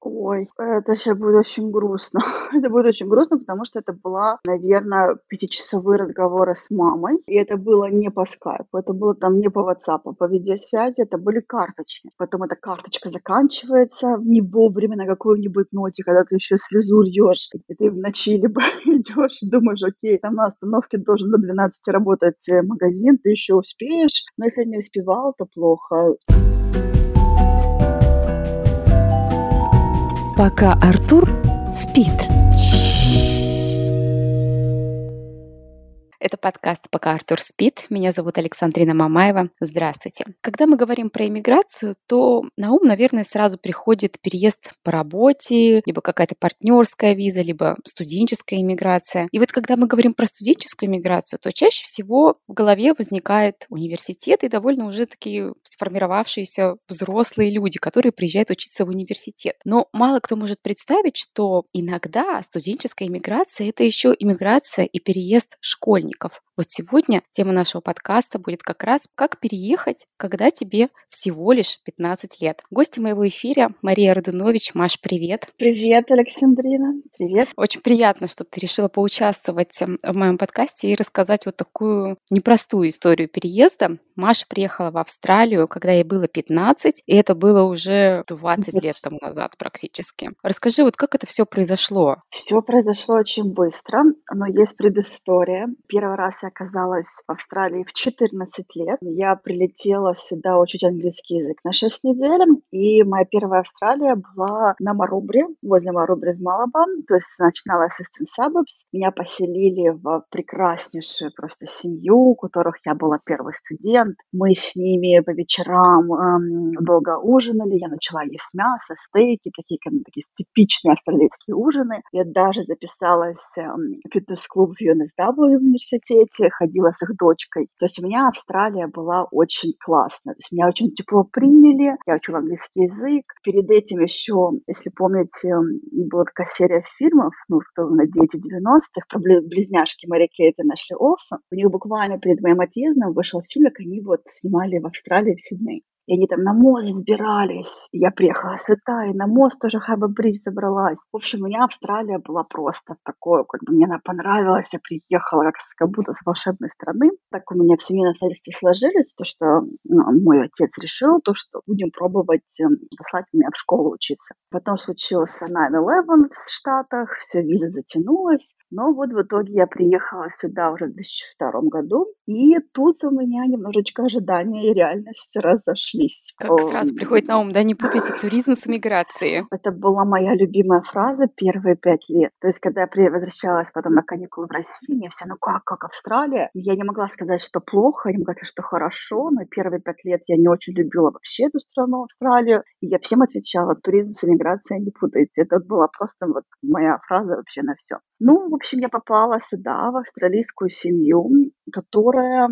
Ой, это сейчас будет очень грустно. Это будет очень грустно, потому что это была, наверное, пятичасовые разговоры с мамой. И это было не по скайпу, это было там не по WhatsApp, по видеосвязи, это были карточки. Потом эта карточка заканчивается не вовремя на какой-нибудь ноте, когда ты еще слезу льешь, и ты в ночи либо идешь, думаешь, окей, там на остановке должен до 12 работать э, магазин, ты еще успеешь, но если не успевал, то плохо. Пока Артур спит. Это подкаст «Пока Артур спит». Меня зовут Александрина Мамаева. Здравствуйте. Когда мы говорим про иммиграцию, то на ум, наверное, сразу приходит переезд по работе, либо какая-то партнерская виза, либо студенческая иммиграция. И вот когда мы говорим про студенческую иммиграцию, то чаще всего в голове возникает университет и довольно уже такие сформировавшиеся взрослые люди, которые приезжают учиться в университет. Но мало кто может представить, что иногда студенческая иммиграция — это еще иммиграция и переезд школьников школьников. Вот сегодня тема нашего подкаста будет как раз «Как переехать, когда тебе всего лишь 15 лет». Гости моего эфира Мария Радунович. Маш, привет. Привет, Александрина. Привет. Очень приятно, что ты решила поучаствовать эм, в моем подкасте и рассказать вот такую непростую историю переезда. Маша приехала в Австралию, когда ей было 15, и это было уже 20 лет тому назад практически. Расскажи, вот как это все произошло? Все произошло очень быстро, но есть предыстория. Первый раз я оказалась в Австралии в 14 лет. Я прилетела сюда учить английский язык на 6 недель, и моя первая Австралия была на Марубре, возле Марубре в Малабам, то есть начинала Assistant Suburbs. Меня поселили в прекраснейшую просто семью, у которых я была первый студент. Мы с ними по вечерам эм, долго ужинали, я начала есть мясо, стейки, такие, такие типичные австралийские ужины. Я даже записалась эм, в фитнес-клуб в UNSW в университете, Швеции, ходила с их дочкой. То есть у меня Австралия была очень классная. То есть меня очень тепло приняли, я учила английский язык. Перед этим еще, если помните, была такая серия фильмов, ну, что на дети 90-х, про близняшки Мэри Кейт и Нэшли Олсон. У них буквально перед моим отъездом вышел фильм, как они вот снимали в Австралии, в Сиднее. И они там на мост сбирались. Я приехала святая, на мост тоже Хайба Бридж забралась. В общем, у меня Австралия была просто в такое, как бы мне она понравилась. Я приехала как, как будто с волшебной страны. Так у меня в семейные обстоятельства сложились, то, что ну, мой отец решил, то, что будем пробовать эм, послать меня в школу учиться. Потом случился 9-11 в Штатах, все, виза затянулась. Но вот в итоге я приехала сюда уже в 2002 году, и тут у меня немножечко ожидания и реальность разошлись. Как сразу приходит на ум, да, не путайте туризм с миграцией. Это была моя любимая фраза первые пять лет. То есть, когда я возвращалась потом на каникулы в Россию, мне все, ну как, как Австралия? Я не могла сказать, что плохо, я не могла сказать, что хорошо, но первые пять лет я не очень любила вообще эту страну, Австралию. И я всем отвечала, туризм с иммиграцией не путайте. Это была просто вот моя фраза вообще на все. Ну, в общем, я попала сюда, в австралийскую семью, которая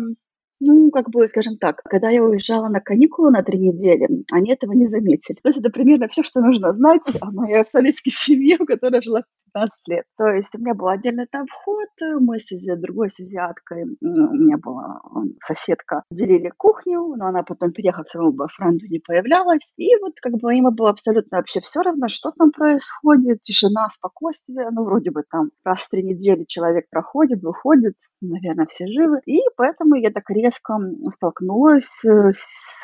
ну, как бы, скажем так, когда я уезжала на каникулы на три недели, они этого не заметили. То есть это примерно все, что нужно знать о моей австралийской семье, которая жила 15 лет. То есть у меня был отдельный там вход, мы с другой с азиаткой, у меня была соседка, делили кухню, но она потом, переехала к своему бойфренду, не появлялась. И вот как бы им было абсолютно вообще все равно, что там происходит, тишина, спокойствие, ну, вроде бы там раз в три недели человек проходит, выходит, наверное, все живы. И поэтому я так резко столкнулась, э,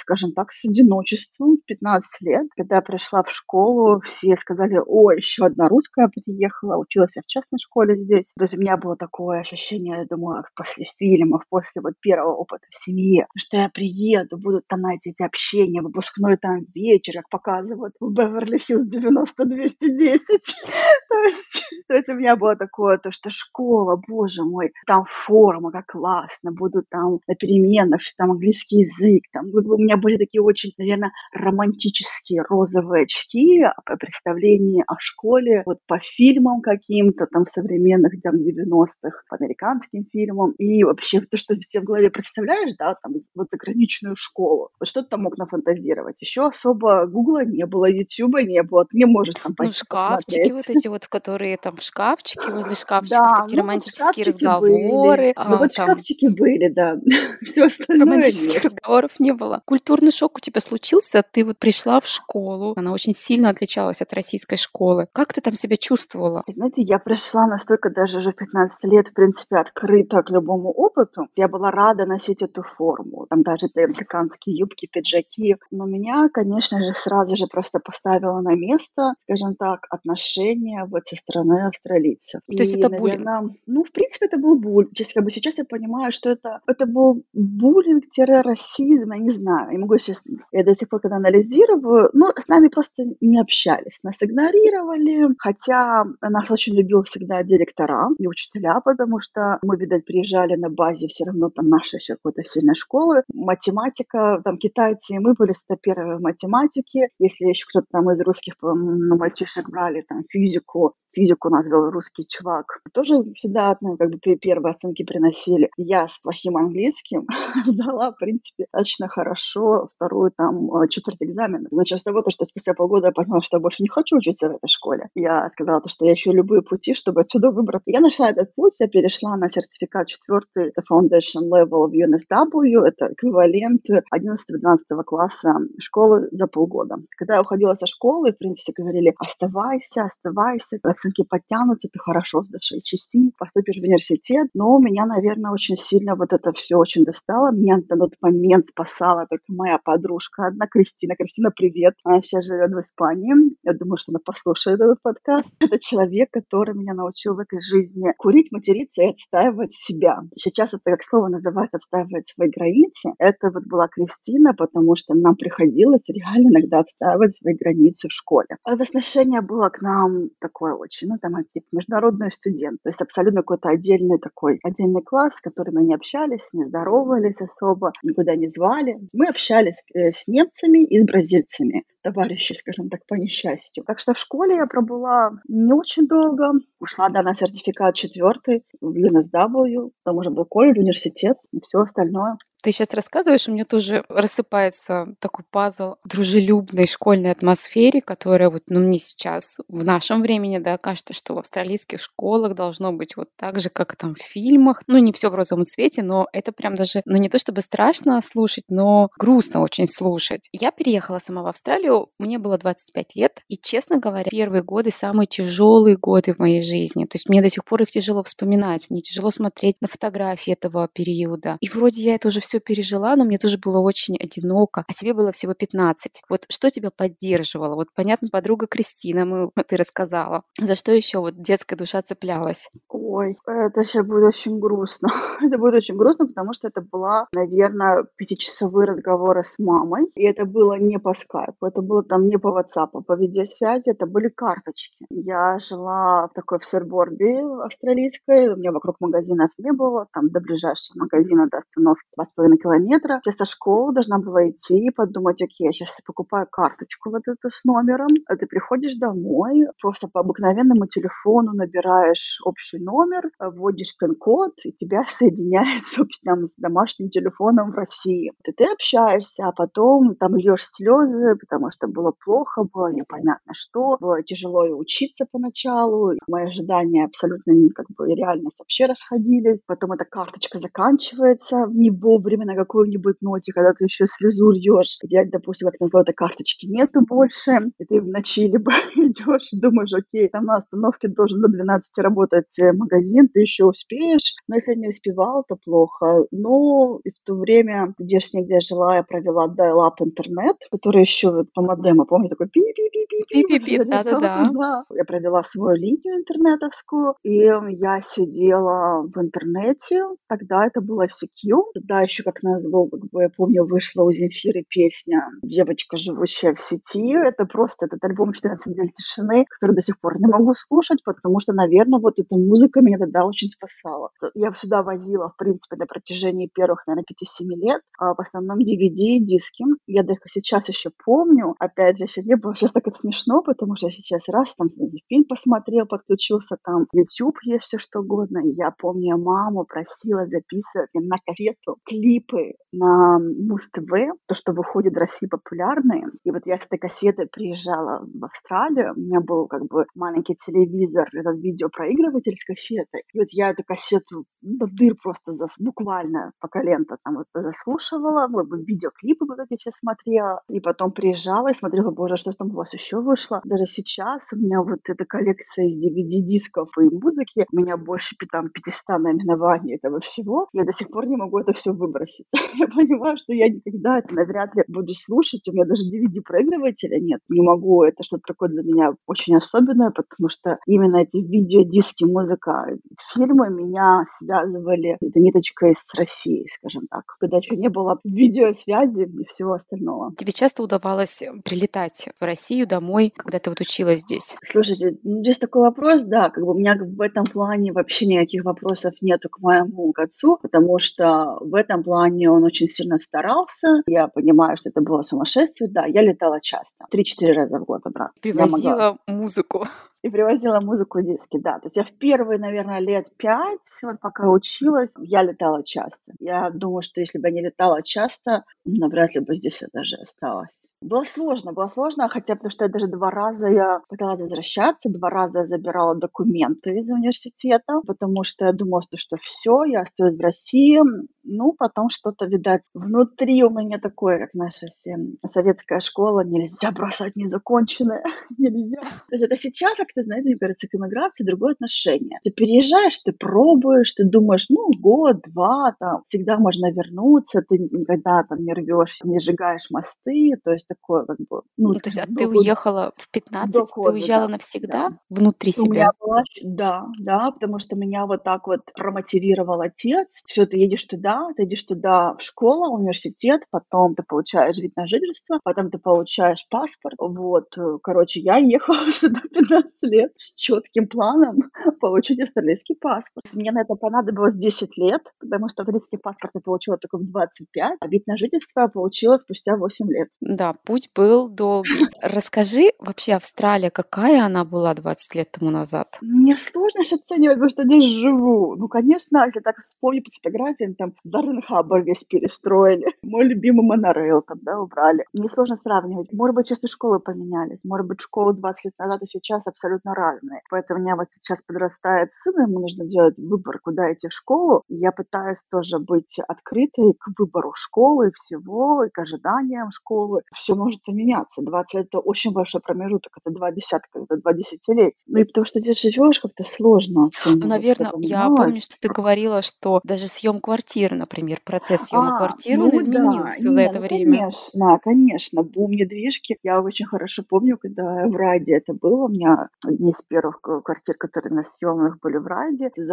скажем так, с одиночеством в 15 лет. Когда я пришла в школу, все сказали, о, еще одна русская приехала, училась я в частной школе здесь. То есть у меня было такое ощущение, я думаю, после фильмов, после вот первого опыта в семье, что я приеду, будут там, знаете, эти общения, выпускной там вечер, как показывают в Беверли-Хиллз 90-210. то, есть, у меня было такое, то, что школа, боже мой, там форма, как классно, буду там на переменах, там английский язык, там у меня были такие очень, наверное, романтические розовые очки о представлении о школе, вот по фильмам, каким-то, там, современных, там, 90-х, по американским фильмам, и вообще то, что все в голове представляешь, да, там, вот заграничную школу, вот что ты там мог нафантазировать? Еще особо Гугла не было, Ютуба не было, ты не можешь там пойти Ну, шкафчики посмотреть. вот эти вот, которые там шкафчики, возле шкафчиков да, такие ну, романтические разговоры. Были. А, ну, вот там... шкафчики были, да. Все остальное Романтических нет. разговоров не было. Культурный шок у тебя случился? Ты вот пришла в школу, она очень сильно отличалась от российской школы. Как ты там себя чувствовала? Знаете, я пришла настолько даже уже в 15 лет, в принципе, открыта к любому опыту. Я была рада носить эту форму. Там даже эти американские юбки, пиджаки. Но меня, конечно же, сразу же просто поставило на место, скажем так, отношения вот со стороны австралийцев. То есть И, это буллинг? наверное, ну, в принципе, это был буллинг. Честно, как бы сейчас я понимаю, что это, это был буллинг-расизм, я не знаю. Я могу сейчас, я до сих пор, когда анализирую, ну, с нами просто не общались, нас игнорировали, хотя нас очень любил всегда директора и учителя, потому что мы, видать, приезжали на базе все равно там нашей еще какой-то сильной школы. Математика, там китайцы мы были всегда первые в математике. Если еще кто-то там из русских ну, мальчишек брали там физику, физику нас вел русский чувак. Тоже всегда ну, как бы первые оценки приносили. Я с плохим английским сдала, в принципе, достаточно хорошо вторую там э, четверть экзамена. Началось с того, то, что спустя полгода я поняла, что я больше не хочу учиться в этой школе. Я сказала, то, что я ищу любые пути, чтобы отсюда выбраться. Я нашла этот путь, я перешла на сертификат четвертый, это Foundation Level в UNSW, это эквивалент 11-12 класса школы за полгода. Когда я уходила со школы, в принципе, говорили, оставайся, оставайся, оценки подтянутся, ты хорошо сдашь HSC, поступишь в университет. Но меня, наверное, очень сильно вот это все очень достало. Меня на тот момент спасала только моя подружка одна, Кристина. Кристина, привет. Она сейчас живет в Испании. Я думаю, что она послушает этот подкаст. Это человек, который меня научил в этой жизни курить, материться и отстаивать себя. Сейчас это как слово называют отстаивать свои границы. Это вот была Кристина, потому что нам приходилось реально иногда отстаивать свои границы в школе. Отношение было к нам такое очень ну, там, типа, международный студент, то есть абсолютно какой-то отдельный такой, отдельный класс, с которым мы не общались, не здоровались особо, никуда не звали. Мы общались э, с немцами и с бразильцами товарищи, скажем так, по несчастью. Так что в школе я пробыла не очень долго. Ушла, да, на сертификат четвертый в UNSW. Там уже был колледж, университет и все остальное. Ты сейчас рассказываешь, у меня тоже рассыпается такой пазл дружелюбной школьной атмосфере, которая вот, ну, мне сейчас в нашем времени, да, кажется, что в австралийских школах должно быть вот так же, как там в фильмах. Ну, не все в розовом цвете, но это прям даже, ну, не то чтобы страшно слушать, но грустно очень слушать. Я переехала сама в Австралию, мне было 25 лет, и, честно говоря, первые годы самые тяжелые годы в моей жизни. То есть мне до сих пор их тяжело вспоминать, мне тяжело смотреть на фотографии этого периода. И вроде я это уже все пережила, но мне тоже было очень одиноко, а тебе было всего 15. Вот что тебя поддерживало? Вот, понятно, подруга Кристина, мы, ты рассказала. За что еще вот детская душа цеплялась? Ой, это сейчас будет очень грустно. это будет очень грустно, потому что это была, наверное, пятичасовые разговоры с мамой. И это было не по скайпу, это было там не по WhatsApp, а по видеосвязи, это были карточки. Я жила в такой в Серборби австралийской, у меня вокруг магазинов не было, там до ближайшего магазина до остановки 2,5 километра. Я со школы должна была идти и подумать, окей, я сейчас покупаю карточку вот эту с номером, а ты приходишь домой, просто по обыкновенному телефону набираешь общий номер, вводишь пин-код, и тебя соединяет, собственно, с домашним телефоном в России. И ты общаешься, а потом там льешь слезы, потому что было плохо, было непонятно что, было тяжело и учиться поначалу, мои ожидания абсолютно как бы реальность вообще расходились, потом эта карточка заканчивается не вовремя на какой-нибудь ноте, когда ты еще слезу льешь, где, допустим, как назло, этой карточки нету больше, и ты в ночи либо идешь и думаешь, окей, там на остановке должен до 12 работать э, магазин, ты еще успеешь, но если не успевал, то плохо. Но и в то время, где же где я жила, я провела dial-up интернет, который еще по модему, помню, такой пи пи пи пи пи пи да-да-да. Я провела свою линию интернетовскую, и я сидела в интернете, тогда это было CQ, тогда еще как назло, как бы я помню, вышла у Земфиры песня «Девочка, живущая в сети». Это просто этот альбом «14 недель тишины», который до сих пор не могу слушать, потому что, наверное, вот эта музыка меня тогда очень спасала. Я сюда возила, в принципе, на протяжении первых, наверное, 5-7 лет, а в основном DVD диски. Я даже сейчас еще помню, опять же, еще не было, сейчас так это смешно, потому что я сейчас раз там фильм посмотрел, подключился, там YouTube есть все что угодно. Я помню, маму просила записывать на кассету клип клипы на Муз-ТВ, то, что выходит в России популярные. И вот я с этой кассетой приезжала в Австралию, у меня был как бы маленький телевизор, этот видеопроигрыватель с кассетой. И вот я эту кассету до дыр просто зас... буквально пока лента там вот заслушивала, ну, видеоклипы вот эти все смотрела, и потом приезжала и смотрела, боже, что там у вас еще вышло. Даже сейчас у меня вот эта коллекция из DVD-дисков и музыки, у меня больше там 500 наименований этого всего. Я до сих пор не могу это все выбросить. я понимаю, что я никогда это навряд ли буду слушать. У меня даже DVD-проигрывателя нет. Не могу. Это что-то такое для меня очень особенное, потому что именно эти видеодиски, музыка, фильмы меня связывали этой ниточкой с Россией, скажем так. Когда еще не было видеосвязи и всего остального. Тебе часто удавалось прилетать в Россию домой, когда ты вот училась здесь? Слушайте, ну, здесь такой вопрос, да, как бы у меня в этом плане вообще никаких вопросов нету к моему к отцу, потому что в этом плане он очень сильно старался. Я понимаю, что это было сумасшествие. Да, я летала часто. Три-четыре раза в год обратно. Привозила могла... музыку и привозила музыку диски, да. То есть я в первые, наверное, лет пять, вот пока училась, я летала часто. Я думаю, что если бы я не летала часто, ну, вряд ли бы здесь это же осталось. Было сложно, было сложно, хотя потому что я даже два раза я пыталась возвращаться, два раза я забирала документы из университета, потому что я думала, что, что все, я остаюсь в России. Ну, потом что-то, видать, внутри у меня такое, как наша все советская школа, нельзя бросать незаконченное, нельзя. То есть это сейчас, как ты знаете, мне кажется, к иммиграции другое отношение. Ты переезжаешь, ты пробуешь, ты думаешь, ну, год, два, там, всегда можно вернуться, ты никогда там не рвешь, не сжигаешь мосты, то есть такое как бы... Ну, ну то есть, а ты уехала в 15, ты уезжала да, навсегда да. внутри себя? У меня была, да, да, потому что меня вот так вот промотивировал отец. Все, ты едешь туда, ты едешь туда в школу, университет, потом ты получаешь вид на жительство, потом ты получаешь паспорт. Вот, короче, я ехала сюда 15 лет с четким планом получить австралийский паспорт. Мне на это понадобилось 10 лет, потому что австралийский паспорт я получила только в 25, а вид на жительство я получила спустя 8 лет. Да, путь был долгий. Расскажи вообще Австралия, какая она была 20 лет тому назад? Мне сложно сейчас оценивать, потому что здесь живу. Ну, конечно, если так вспомнить по фотографиям, там Даррен Хаббар весь перестроили. Мой любимый монорейл там, да, убрали. Мне сложно сравнивать. Может быть, сейчас и школы поменялись. Может быть, школы 20 лет назад и сейчас абсолютно разные. Поэтому у меня вот сейчас подрастает сын, ему нужно делать выбор, куда идти в школу. И я пытаюсь тоже быть открытой к выбору школы, всего, и к ожиданиям школы. Все может поменяться. 20 лет – это очень большой промежуток, это два десятка, это два десятилетия. Ну и потому что здесь живешь, как-то сложно. Ну, наверное, я помню, что ты говорила, что даже съем квартиры, например, процесс съема а, квартиры, ну, изменился да. за Нет, это ну, время. Конечно, конечно, бум недвижки. Я очень хорошо помню, когда в Раде это было, у меня одни из первых квартир, которые на съемных были в Раде. Ты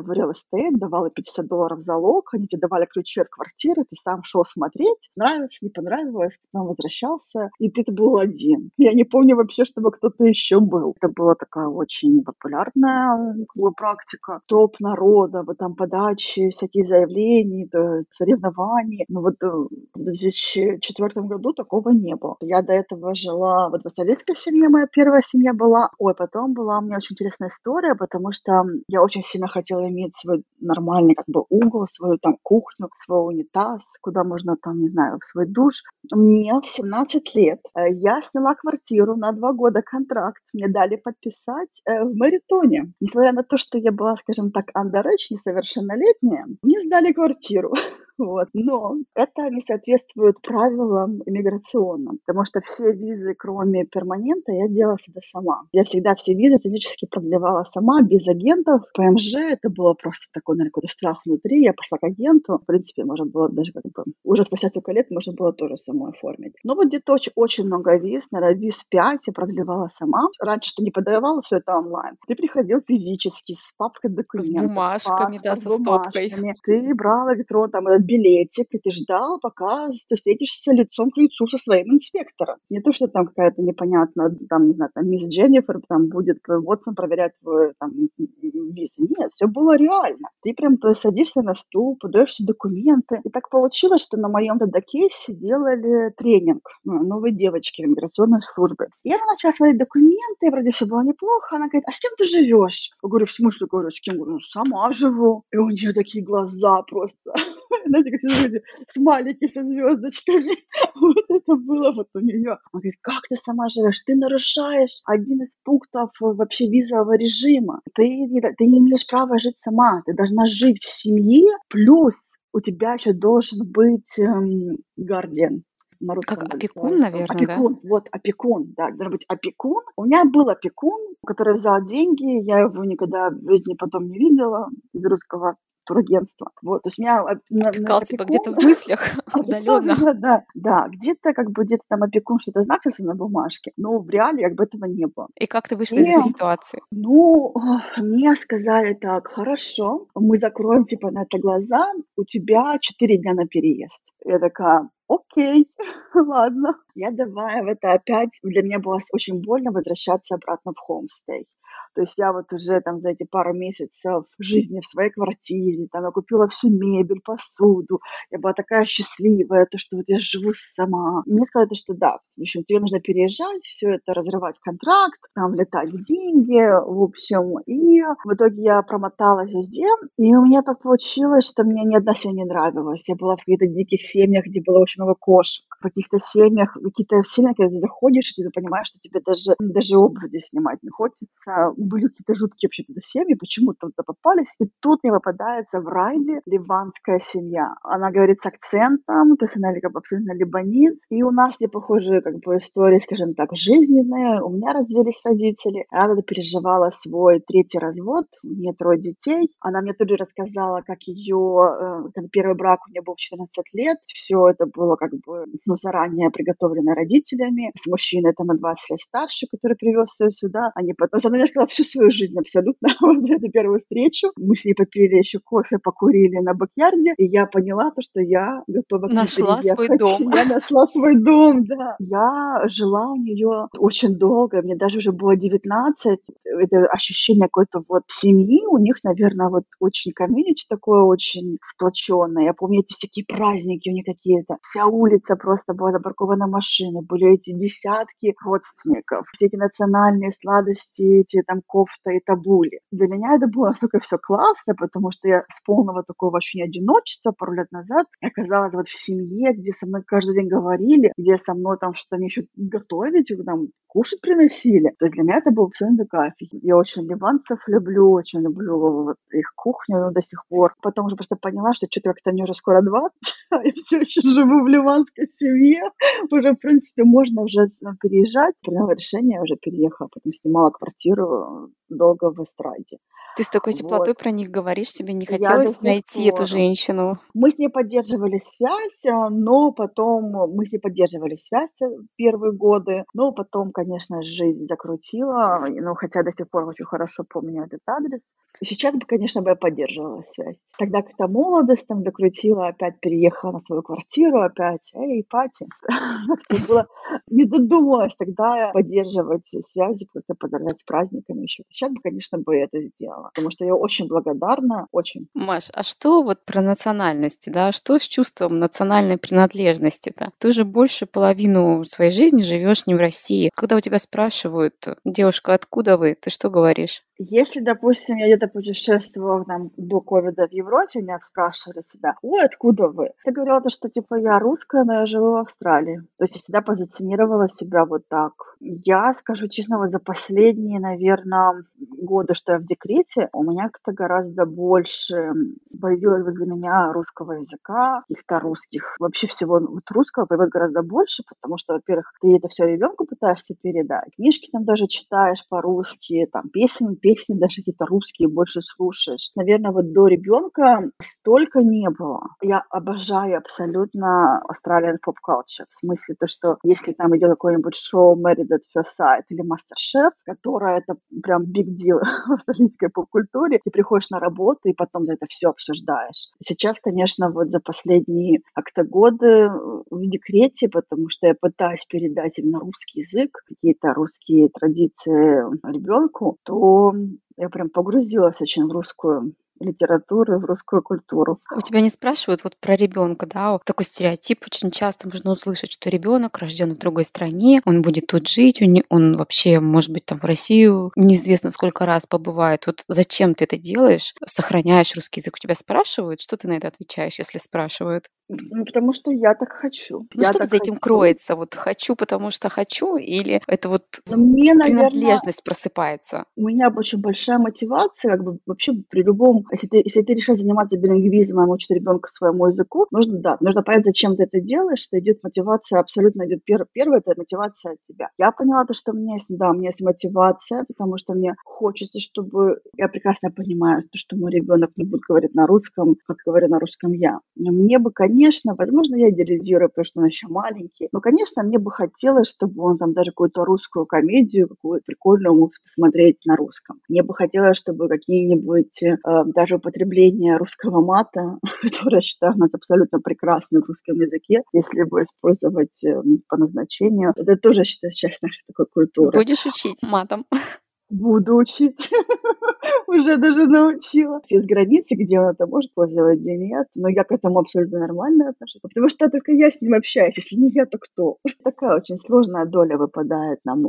в real estate, давала 50 долларов залог, они тебе давали ключи от квартиры, ты сам шел смотреть, нравилось, не понравилось, потом возвращался, и ты был один. Я не помню вообще, чтобы кто-то еще был. Это была такая очень популярная как практика. Топ народа, вот там подачи, всякие заявления, да, соревнования. Но вот э, в 2004 году такого не было. Я до этого жила вот в австралийской семье, моя первая семья была. Ой, потом была у меня очень интересная история, потому что я очень сильно хотела иметь свой нормальный как бы угол, свою там кухню, свой унитаз, куда можно там, не знаю, в свой душ. Мне в 17 лет э, я сняла квартиру на два года контракт. Мне дали подписать э, в Маритоне. Несмотря на то, что я была, скажем так, underage, несовершеннолетняя, мне сдали квартиру. Вот. Но это не соответствует правилам иммиграционным, потому что все визы, кроме перманента, я делала всегда сама. Я всегда все визы физически продлевала сама, без агентов. ПМЖ это было просто такой, наверное, какой-то страх внутри. Я пошла к агенту. В принципе, можно было даже как бы... Уже спустя столько лет можно было тоже самой оформить. Но вот где-то очень, очень много виз, наверное, виз 5 я продлевала сама. Раньше ты не подавала все это онлайн. Ты приходил физически с папкой документов. С бумажками, с паспорт, да, со стопкой. Ты брал электронно там этот билетик, и ты ждал, пока ты встретишься лицом к лицу со своим инспектором. Не то, что там какая-то непонятная, там, не знаю, там, мисс Дженнифер там будет Вотсон проверять твой там, визы. Нет, все было реально. Ты прям садишься на стул, подаешь все документы. И так получилось, что на моем тогда кейсе делали тренинг ну, новой девочки в иммиграционной службе. И она начала свои документы, вроде все было неплохо. Она говорит, а с кем ты живешь? Я говорю, в смысле, говорю, с кем? Говорю, ну, сама живу. И у нее такие глаза просто Знаете, как люди, смайлики со звездочками. Вот это было вот у нее. Она говорит, как ты сама живешь? Ты нарушаешь один из пунктов э, вообще визового режима. Ты, ты не имеешь права жить сама. Ты должна жить в семье, плюс у тебя еще должен быть эм, гардиан, на русском. Как опекун, наверное, опекун, да? вот, опекун, да, должен быть опекун. У меня был опекун, который взял деньги, я его никогда в жизни потом не видела из русского турагентства. Вот, то есть меня опекал типа где-то в мыслях удаленно. Да, да, да, где-то как бы где-то там опекун что-то значился на бумажке, но в реале как бы этого не было. И как ты вышла из этой ситуации? Ну, мне сказали так, хорошо, мы закроем типа на это глаза, у тебя четыре дня на переезд. Я такая, окей, ладно. Я давай в это опять, для меня было очень больно возвращаться обратно в хомстей. То есть я вот уже там за эти пару месяцев жизни в своей квартире, там я купила всю мебель, посуду, я была такая счастливая, то, что вот я живу сама. Мне сказали, что да, в общем, тебе нужно переезжать, все это разрывать контракт, там летать деньги, в общем. И в итоге я промоталась везде, и у меня так получилось, что мне ни одна семья не нравилась. Я была в каких-то диких семьях, где было очень много кошек, в каких-то семьях, какие-то семьи, когда ты заходишь, ты понимаешь, что тебе даже, даже обувь здесь снимать не хочется были какие-то жуткие вообще туда семьи, почему-то туда попались. И тут мне попадается в райде ливанская семья. Она говорит с акцентом, то есть она как бы абсолютно либаниз. И у нас все похожие как бы истории, скажем так, жизненные. У меня развелись родители. Она тогда переживала свой третий развод. У нее трое детей. Она мне тоже рассказала, как ее, э, первый брак у нее был в 14 лет, все это было как бы ну, заранее приготовлено родителями. С мужчиной это на 20 лет старше, который привез ее сюда. Они потом... Она мне сказала, всю свою жизнь абсолютно вот за эту первую встречу. Мы с ней попили еще кофе, покурили на бакьярде, и я поняла то, что я готова к Нашла свой дом. Я нашла свой дом, да. Я жила у нее очень долго, мне даже уже было 19. Это ощущение какой-то вот семьи у них, наверное, вот очень комьюнити такое, очень сплоченное. Я помню эти всякие праздники у них какие-то. Вся улица просто была запаркована машины, были эти десятки родственников. Все эти национальные сладости, эти там кофта и табули. Для меня это было настолько все классно, потому что я с полного такого ощущения одиночества пару лет назад оказалась вот в семье, где со мной каждый день говорили, где со мной там что-то мне еще готовить, там кушать приносили. То есть для меня это было абсолютно кайф. Я очень ливанцев люблю, очень люблю вот их кухню до сих пор. Потом уже просто поняла, что что-то как-то мне уже скоро 20, а я все еще живу в ливанской семье. Уже, в принципе, можно уже переезжать. Приняла решение, уже переехала, потом снимала квартиру um, долго в эстраде. Ты с такой теплотой вот. про них говоришь, тебе не хотелось найти пор. эту женщину? Мы с ней поддерживали связь, а, но потом мы с ней поддерживали связь первые годы, но потом, конечно, жизнь закрутила, ну, хотя до сих пор очень хорошо помню этот адрес. Сейчас бы, конечно, бы я поддерживала связь. Тогда как-то молодость там закрутила, опять переехала на свою квартиру, опять, эй, Пати. Как-то было, не додумалась тогда поддерживать связи, как-то поздравлять с праздниками еще. Сейчас бы, конечно, бы это сделала потому что я очень благодарна, очень. Маш, а что вот про национальности, да? Что с чувством национальной принадлежности-то? Ты же больше половину своей жизни живешь не в России. Когда у тебя спрашивают, девушка, откуда вы, ты что говоришь? Если, допустим, я где-то путешествовала там, до ковида в Европе, меня спрашивали всегда, ой, откуда вы? Я говорила, что типа я русская, но я живу в Австралии. То есть я всегда позиционировала себя вот так. Я скажу честно, вот за последние, наверное, годы, что я в декрете, у меня как-то гораздо больше появилось возле меня русского языка, каких-то русских, вообще всего вот русского появилось гораздо больше, потому что, во-первых, ты это все ребенку пытаешься передать, книжки там даже читаешь по-русски, там песни, песни песни даже какие-то русские больше слушаешь. Наверное, вот до ребенка столько не было. Я обожаю абсолютно Australian pop culture. В смысле то, что если там идет какое-нибудь шоу Married at First Sight или Masterchef, которое это прям big deal в австралийской поп-культуре, ты приходишь на работу и потом за это все обсуждаешь. Сейчас, конечно, вот за последние как-то годы в декрете, потому что я пытаюсь передать именно русский язык, какие-то русские традиции ребенку, то я прям погрузилась очень в русскую литературу, в русскую культуру. У тебя не спрашивают вот про ребенка, да? Такой стереотип очень часто можно услышать, что ребенок рожден в другой стране, он будет тут жить, он вообще, может быть, там в Россию неизвестно сколько раз побывает. Вот зачем ты это делаешь? Сохраняешь русский язык? У тебя спрашивают? Что ты на это отвечаешь, если спрашивают? Ну, потому что я так хочу. Ну, я что за этим хочу. кроется? Вот хочу, потому что хочу, или это вот Но мне, наверное, принадлежность просыпается? у меня очень большая мотивация, как бы вообще при любом, если ты, если ты решил заниматься билингвизмом, учить ребенка своему языку, нужно, да, нужно понять, зачем ты это делаешь, что идет мотивация, абсолютно идет пер, первое, это мотивация от тебя. Я поняла то, что у меня есть, да, у меня есть мотивация, потому что мне хочется, чтобы, я прекрасно понимаю, то, что мой ребенок не будет говорить на русском, как говорю на русском я. Но мне бы, конечно, возможно, я идеализирую, потому что он еще маленький, но, конечно, мне бы хотелось, чтобы он там даже какую-то русскую комедию, какую-то прикольную мог посмотреть на русском. Мне бы хотелось, чтобы какие-нибудь э, даже употребление русского мата, которое я считаю у нас абсолютно прекрасно в русском языке, если его использовать э, по назначению, это тоже, считаю, часть нашей такой культуры. Будешь учить матом? Буду учить. Уже даже научила. Есть границы, где он это может пользовать, где нет. Но я к этому абсолютно нормально отношусь. Потому что только я с ним общаюсь. Если не я, то кто? Такая очень сложная доля выпадает нам,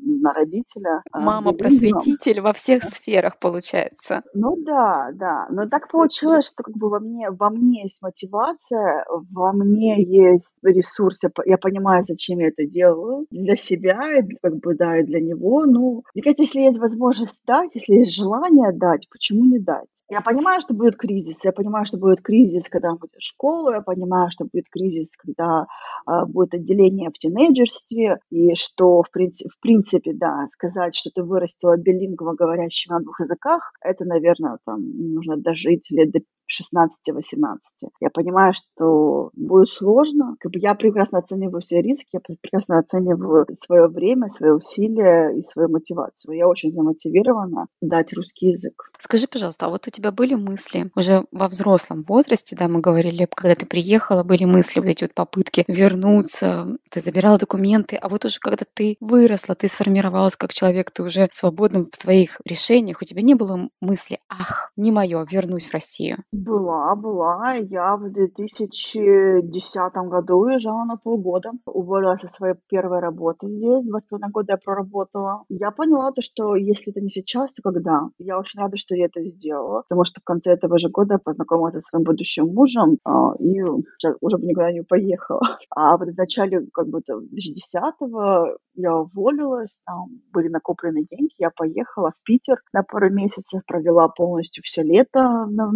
на родителя. а, Мама билингвом. просветитель во всех сферах получается. Ну да, да. Но так получилось, что как бы во мне, во мне есть мотивация, во мне есть ресурс. Я, по- я понимаю, зачем я это делаю. Для себя, и как бы, да, и для него. Ну, мне кажется, если есть возможность дать, если есть желание дать, почему не дать? Я понимаю, что будет кризис. Я понимаю, что будет кризис, когда будет в школу. Я понимаю, что будет кризис, когда а, будет отделение в тинейджерстве. И что, в принципе, в принципе, да, сказать, что ты вырастила билингва, говорящего на двух языках, это, наверное, там нужно дожить лет до 16-18. Я понимаю, что будет сложно. Как бы я прекрасно оцениваю все риски, я пре- прекрасно оцениваю свое время, свои усилия и свою мотивацию. Я очень замотивирована дать русский язык. Скажи, пожалуйста, а вот у тебя были мысли уже во взрослом возрасте, да, мы говорили, когда ты приехала, были мысли, вот эти вот попытки вернуться, ты забирала документы, а вот уже когда ты выросла, ты сформировалась как человек, ты уже свободным в своих решениях, у тебя не было мысли, ах, не мое, вернусь в Россию. Была, была. Я в 2010 году уезжала на полгода. Уволилась со своей первой работы здесь. Два с половиной года я проработала. Я поняла то, что если это не сейчас, то когда? Я очень рада, что я это сделала, потому что в конце этого же года я познакомилась со своим будущим мужем а, и сейчас уже бы никуда не поехала. А вот в начале как бы 2010-го я уволилась, там были накоплены деньги, я поехала в Питер на пару месяцев, провела полностью все лето в Нов-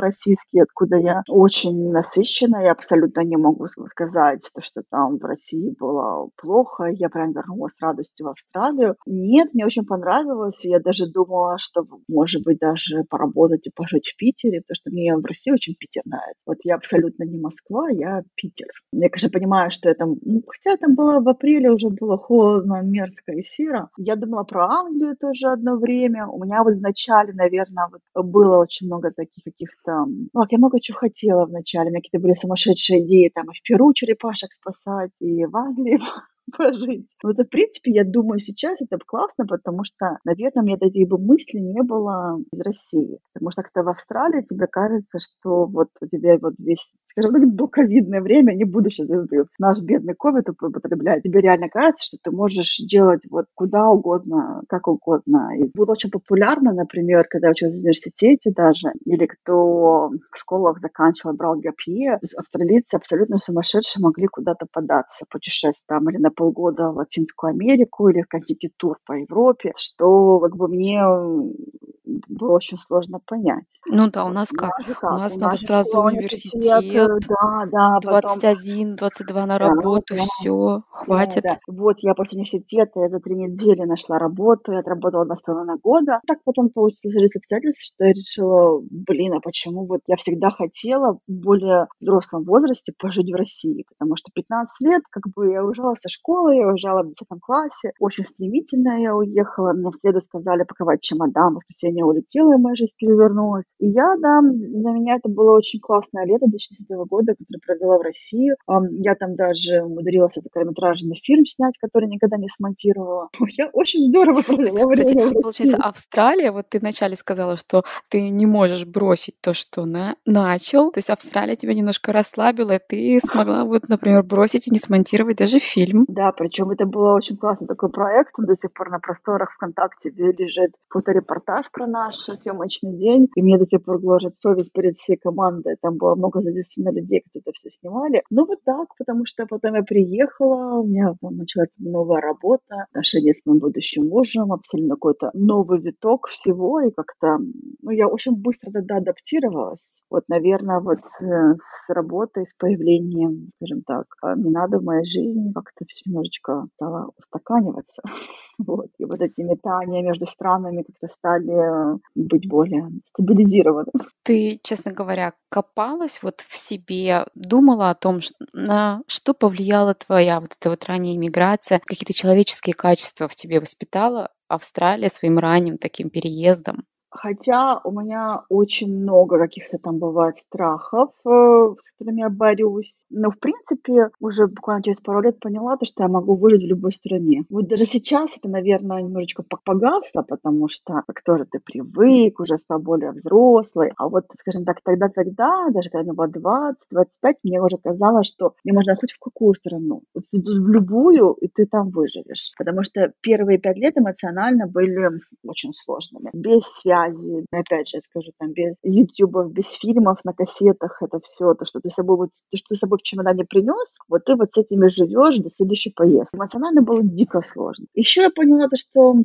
Новороссийске, откуда я очень насыщена, я абсолютно не могу сказать, то, что там в России было плохо, я прям вернулась с радостью в Австралию. Нет, мне очень понравилось, я даже думала, что, может быть, даже поработать и пожить в Питере, потому что мне в России очень Питер нравится. Вот я абсолютно не Москва, я Питер. Я, конечно, понимаю, что это... ну, хотя там было в апреле, уже было холодно, мерзко и серо. Я думала про Англию тоже одно время. У меня вот в начале, наверное, вот было очень много таких каких-то... Ну, как я много чего хотела в начале. У меня какие-то были сумасшедшие идеи, там, и в Перу черепашек спасать, и в Англии пожить. Вот, в принципе, я думаю, сейчас это классно, потому что, наверное, у меня такие бы мысли не было из России. Потому что когда в Австралии тебе кажется, что вот у тебя вот весь, скажем так, доковидное время, не буду сейчас наш бедный ковид употреблять, тебе реально кажется, что ты можешь делать вот куда угодно, как угодно. И было очень популярно, например, когда я училась в университете даже, или кто в школах заканчивал, брал гапье, австралийцы абсолютно сумасшедшие могли куда-то податься, путешествовать там или на полгода в Латинскую Америку, или в какой-то тур по Европе, что как бы мне было очень сложно понять. Ну да, у нас У как? нас У нас У надо нас же сразу школа, университет, да, да, потом 21, 22 на да, работу, да, все, да, хватит. да. Вот я после университета, я за три недели нашла работу, я отработала два с половиной года. Так потом получилось сложились обстоятельства, что я решила, блин, а почему вот я всегда хотела в более взрослом возрасте пожить в России, потому что 15 лет, как бы я уезжала со школы, я уезжала в 10 классе, очень стремительно я уехала, мне в среду сказали паковать чемодан, в воскресенье улетела, и моя жизнь перевернулась. И я, да, для меня это было очень классное лето 2010 года, которое провела в России. Я там даже умудрилась это короткометражный фильм снять, который никогда не смонтировала. Я очень здорово провела Кстати, время. Получается, Австралия, вот ты вначале сказала, что ты не можешь бросить то, что на начал. То есть Австралия тебя немножко расслабила, и ты смогла вот, например, бросить и не смонтировать даже фильм. Да, причем это было очень классный такой проект. Он до сих пор на просторах ВКонтакте лежит фоторепортаж про наш съемочный день. И мне до сих пор гложет совесть перед всей командой. Там было много задействовано людей, кто это все снимали. Ну вот так, потому что потом я приехала, у меня там началась новая работа, отношения с моим будущим мужем, абсолютно какой-то новый виток всего. И как-то, ну я очень быстро тогда адаптировалась. Вот, наверное, вот э, с работой, с появлением, скажем так, не надо в моей жизни как-то все немножечко стало устаканиваться. Вот. И вот эти метания между странами как-то стали быть более стабилизированы. Ты, честно говоря, копалась вот в себе, думала о том, на что повлияла твоя вот эта вот ранняя иммиграция, какие-то человеческие качества в тебе воспитала Австралия своим ранним таким переездом? Хотя у меня очень много каких-то там бывает страхов, э, с которыми я борюсь. Но, в принципе, уже буквально через пару лет поняла, то, что я могу выжить в любой стране. Вот даже сейчас это, наверное, немножечко погасло, потому что как тоже ты привык, уже стал более взрослый. А вот, скажем так, тогда-тогда, даже когда мне было 20-25, мне уже казалось, что мне можно хоть в какую страну, в любую, и ты там выживешь. Потому что первые пять лет эмоционально были очень сложными. Без связи связи, опять же, я скажу, там, без ютубов, без фильмов на кассетах, это все, то, что ты с собой, вот, то, что ты с собой в чемодане принес, вот ты вот с этими живешь до следующей поездки. Эмоционально было дико сложно. Еще я поняла то, что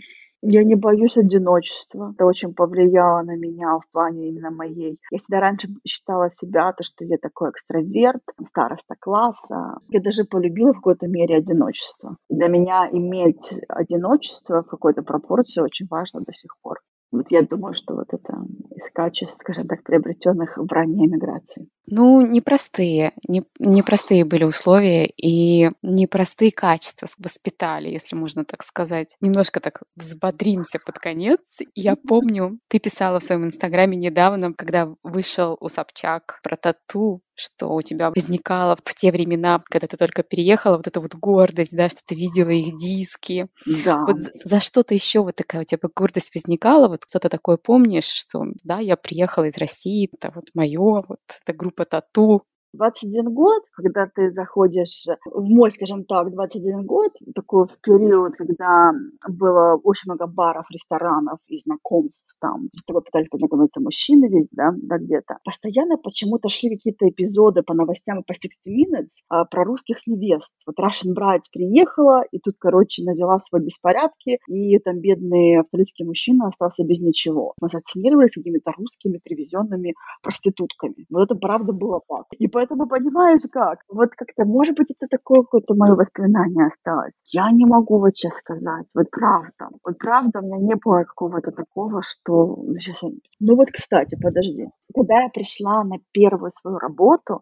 я не боюсь одиночества. Это очень повлияло на меня в плане именно моей. Я всегда раньше считала себя, то, что я такой экстраверт, староста класса. Я даже полюбила в какой-то мере одиночество. И для меня иметь одиночество в какой-то пропорции очень важно до сих пор. Вот я думаю, что вот это из качеств, скажем так, приобретенных в ранней эмиграции. Ну, непростые, не, непростые были условия и непростые качества воспитали, если можно так сказать. Немножко так взбодримся под конец. Я помню, ты писала в своем инстаграме недавно, когда вышел у Собчак про тату, что у тебя возникало в те времена, когда ты только переехала, вот эта вот гордость, да, что ты видела их диски. Да. Вот за что-то еще вот такая у тебя гордость возникала, вот кто-то такое помнишь, что да, я приехала из России, это вот мое, вот эта группа тату, 21 год, когда ты заходишь в мой, скажем так, 21 год, такой в период, когда было очень много баров, ресторанов и знакомств, там, с тобой пытались познакомиться мужчины весь, да, да, где-то. Постоянно почему-то шли какие-то эпизоды по новостям и по 60 Minutes а, про русских невест. Вот Russian Brides приехала, и тут, короче, навела свои беспорядки, и там бедный австралийский мужчина остался без ничего. Мы ассоциировались с какими-то русскими привезенными проститутками. Вот это правда было так. И поэтому поэтому понимаешь как? Вот как-то, может быть, это такое какое-то мое воспоминание осталось. Я не могу вот сейчас сказать, вот правда. Вот правда, у меня не было какого-то такого, что... Сейчас. Ну вот, кстати, подожди. Когда я пришла на первую свою работу,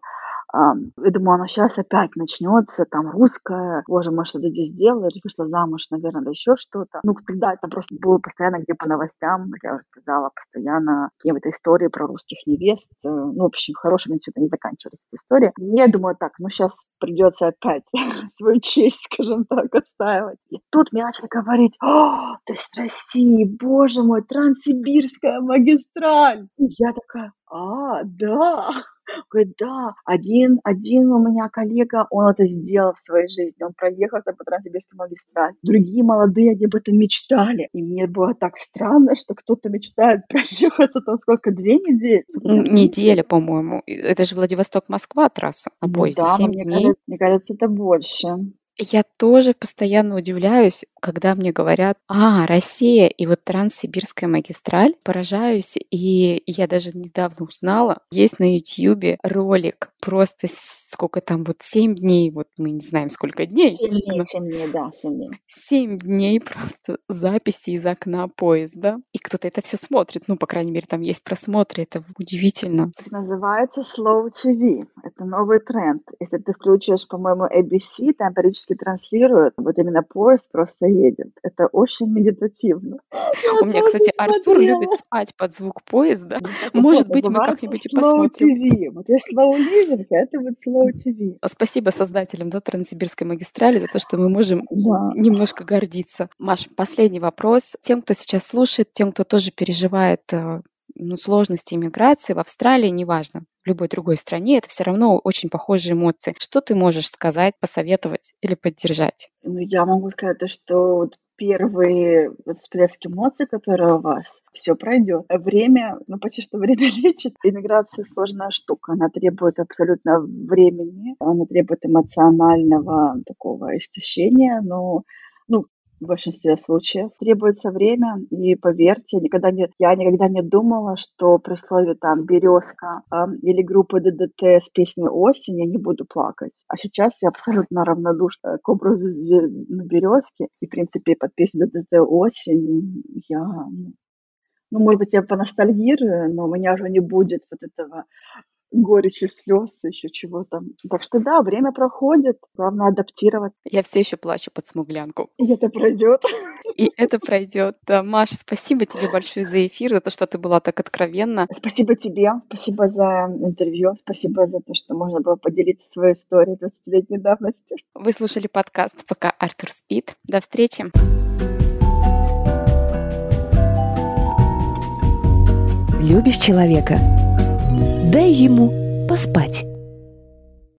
я думаю, оно сейчас опять начнется, там, русская, боже, мы что-то здесь делаешь, вышла замуж, наверное, да еще что-то. Ну, тогда это просто было постоянно где по новостям, я уже сказала, постоянно какие-то истории про русских невест. Э, ну, в общем, хорошим ничего не заканчивались эти истории. Я думаю, так, ну, сейчас придется опять свою честь, скажем так, отстаивать. И тут мне начали говорить, о, ты с России, боже мой, Транссибирская магистраль. И я такая, а, да. Говорит, да, один, один у меня коллега, он это сделал в своей жизни, он проехался по Транссибирской магистрали. Другие молодые, они об этом мечтали. И мне было так странно, что кто-то мечтает проехаться там сколько, две недели? Неделя, по-моему. Это же Владивосток-Москва трасса на ну поезде, да, 7 мне дней. Кажется, мне кажется, это больше. Я тоже постоянно удивляюсь, когда мне говорят, а, Россия и вот Транссибирская магистраль, поражаюсь, и я даже недавно узнала, есть на Ютьюбе ролик, просто сколько там, вот семь дней, вот мы не знаем, сколько дней. Семь дней, семь дней, да, семь дней. Семь дней просто записи из окна поезда, и кто-то это все смотрит, ну, по крайней мере, там есть просмотры, это удивительно. Называется Slow TV, это новый тренд. Если ты включишь, по-моему, ABC, там периодически транслирует. Вот именно поезд просто едет. Это очень медитативно. У меня, кстати, Артур любит спать под звук поезда. Может быть, мы как-нибудь и посмотрим. Вот если slow living, это вот slow TV. Спасибо создателям да, Транссибирской магистрали за то, что мы можем немножко гордиться. Маш, последний вопрос. Тем, кто сейчас слушает, тем, кто тоже переживает э, ну, сложности иммиграции в Австралии, неважно, в любой другой стране, это все равно очень похожие эмоции. Что ты можешь сказать, посоветовать или поддержать? Ну, я могу сказать, что вот первые вот всплески эмоций, которые у вас, все пройдет. Время, ну почти что время лечит. Иммиграция сложная штука, она требует абсолютно времени, она требует эмоционального такого истощения, но в большинстве случаев. Требуется время, и поверьте, никогда не, я никогда не думала, что при слове там «березка» э, или группа ДДТ с песней «Осень» я не буду плакать. А сейчас я абсолютно равнодушна к образу ну, «Березки», и, в принципе, под песню ДДТ «Осень» я ну, ну, может быть, я поностальгирую, но у меня уже не будет вот этого горечи слез, еще чего-то. Так что да, время проходит, главное адаптировать. Я все еще плачу под смуглянку. И это пройдет. И это пройдет. Да, Маша, спасибо тебе большое за эфир, за то, что ты была так откровенна. Спасибо тебе, спасибо за интервью, спасибо за то, что можно было поделиться своей историей 20-летней давности. Вы слушали подкаст «Пока Артур спит». До встречи. Любишь человека? Дай ему поспать.